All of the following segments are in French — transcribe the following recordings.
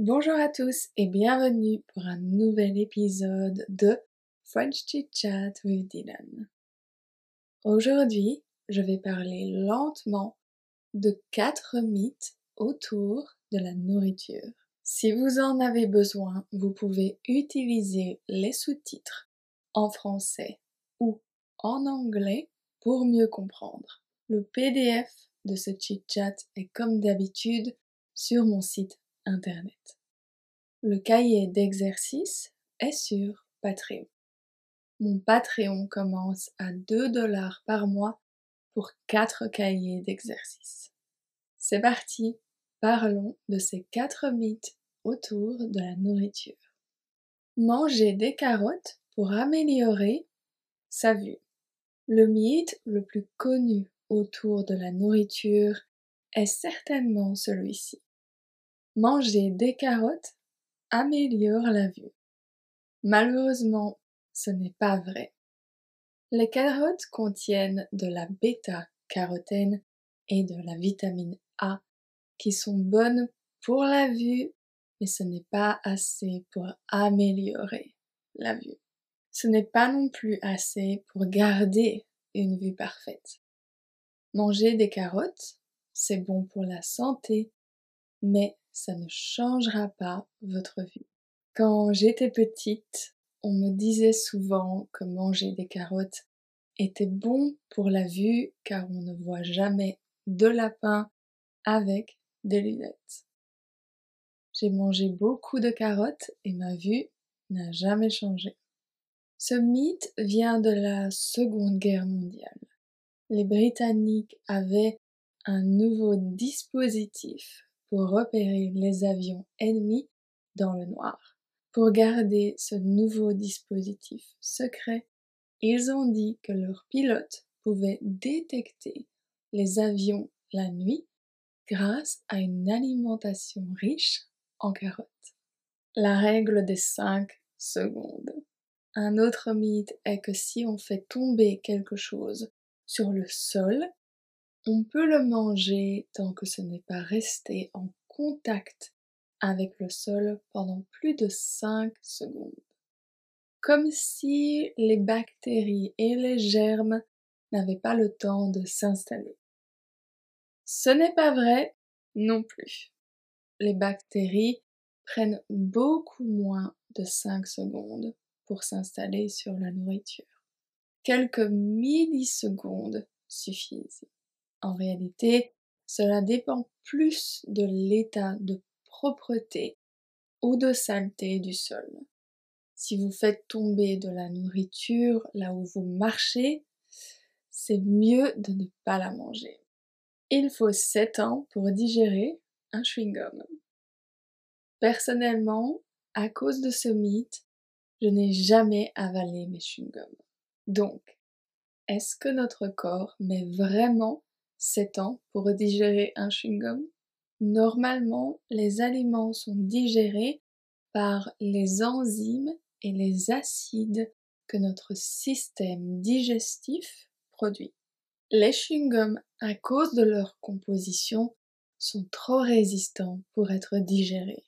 Bonjour à tous et bienvenue pour un nouvel épisode de French Chit Chat with Dylan. Aujourd'hui, je vais parler lentement de quatre mythes autour de la nourriture. Si vous en avez besoin, vous pouvez utiliser les sous-titres en français ou en anglais pour mieux comprendre. Le PDF de ce chit-chat est comme d'habitude sur mon site Le cahier d'exercice est sur Patreon. Mon Patreon commence à 2 dollars par mois pour 4 cahiers d'exercice. C'est parti, parlons de ces 4 mythes autour de la nourriture. Manger des carottes pour améliorer sa vue. Le mythe le plus connu autour de la nourriture est certainement celui-ci. Manger des carottes améliore la vue. Malheureusement, ce n'est pas vrai. Les carottes contiennent de la bêta-carotène et de la vitamine A qui sont bonnes pour la vue, mais ce n'est pas assez pour améliorer la vue. Ce n'est pas non plus assez pour garder une vue parfaite. Manger des carottes, c'est bon pour la santé, mais ça ne changera pas votre vue. Quand j'étais petite, on me disait souvent que manger des carottes était bon pour la vue car on ne voit jamais de lapin avec des lunettes. J'ai mangé beaucoup de carottes et ma vue n'a jamais changé. Ce mythe vient de la Seconde Guerre mondiale. Les Britanniques avaient un nouveau dispositif pour repérer les avions ennemis dans le noir. Pour garder ce nouveau dispositif secret, ils ont dit que leurs pilotes pouvaient détecter les avions la nuit grâce à une alimentation riche en carottes. La règle des 5 secondes. Un autre mythe est que si on fait tomber quelque chose sur le sol, on peut le manger tant que ce n'est pas resté en contact avec le sol pendant plus de 5 secondes. Comme si les bactéries et les germes n'avaient pas le temps de s'installer. Ce n'est pas vrai non plus. Les bactéries prennent beaucoup moins de 5 secondes pour s'installer sur la nourriture. Quelques millisecondes suffisent. En réalité, cela dépend plus de l'état de propreté ou de saleté du sol. Si vous faites tomber de la nourriture là où vous marchez, c'est mieux de ne pas la manger. Il faut 7 ans pour digérer un chewing-gum. Personnellement, à cause de ce mythe, je n'ai jamais avalé mes chewing-gums. Donc, est-ce que notre corps met vraiment 7 ans pour digérer un chewing-gum. Normalement, les aliments sont digérés par les enzymes et les acides que notre système digestif produit. Les chewing-gums, à cause de leur composition, sont trop résistants pour être digérés.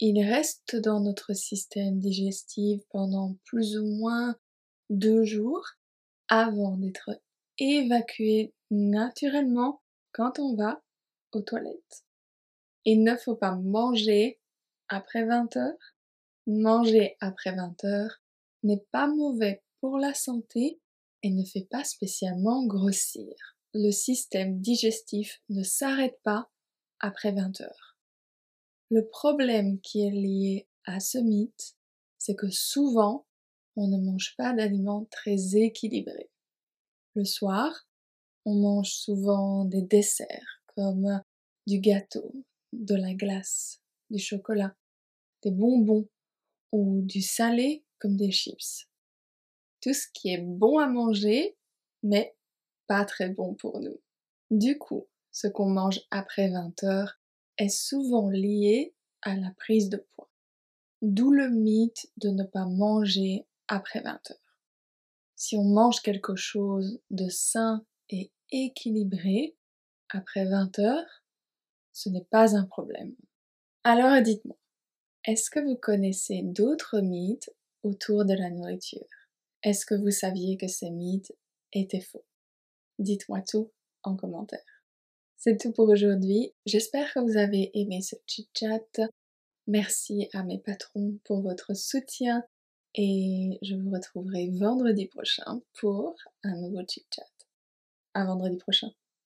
Ils restent dans notre système digestif pendant plus ou moins deux jours avant d'être évacués naturellement quand on va aux toilettes. Il ne faut pas manger après 20 heures. Manger après 20 heures n'est pas mauvais pour la santé et ne fait pas spécialement grossir. Le système digestif ne s'arrête pas après 20 heures. Le problème qui est lié à ce mythe, c'est que souvent, on ne mange pas d'aliments très équilibrés. Le soir, on mange souvent des desserts comme du gâteau, de la glace, du chocolat, des bonbons ou du salé comme des chips. Tout ce qui est bon à manger, mais pas très bon pour nous. Du coup, ce qu'on mange après 20 heures est souvent lié à la prise de poids. D'où le mythe de ne pas manger après 20 heures. Si on mange quelque chose de sain et équilibré après 20 heures, ce n'est pas un problème. Alors dites-moi, est-ce que vous connaissez d'autres mythes autour de la nourriture? Est-ce que vous saviez que ces mythes étaient faux? Dites-moi tout en commentaire. C'est tout pour aujourd'hui. J'espère que vous avez aimé ce chit-chat. Merci à mes patrons pour votre soutien et je vous retrouverai vendredi prochain pour un nouveau chit-chat. À vendredi prochain.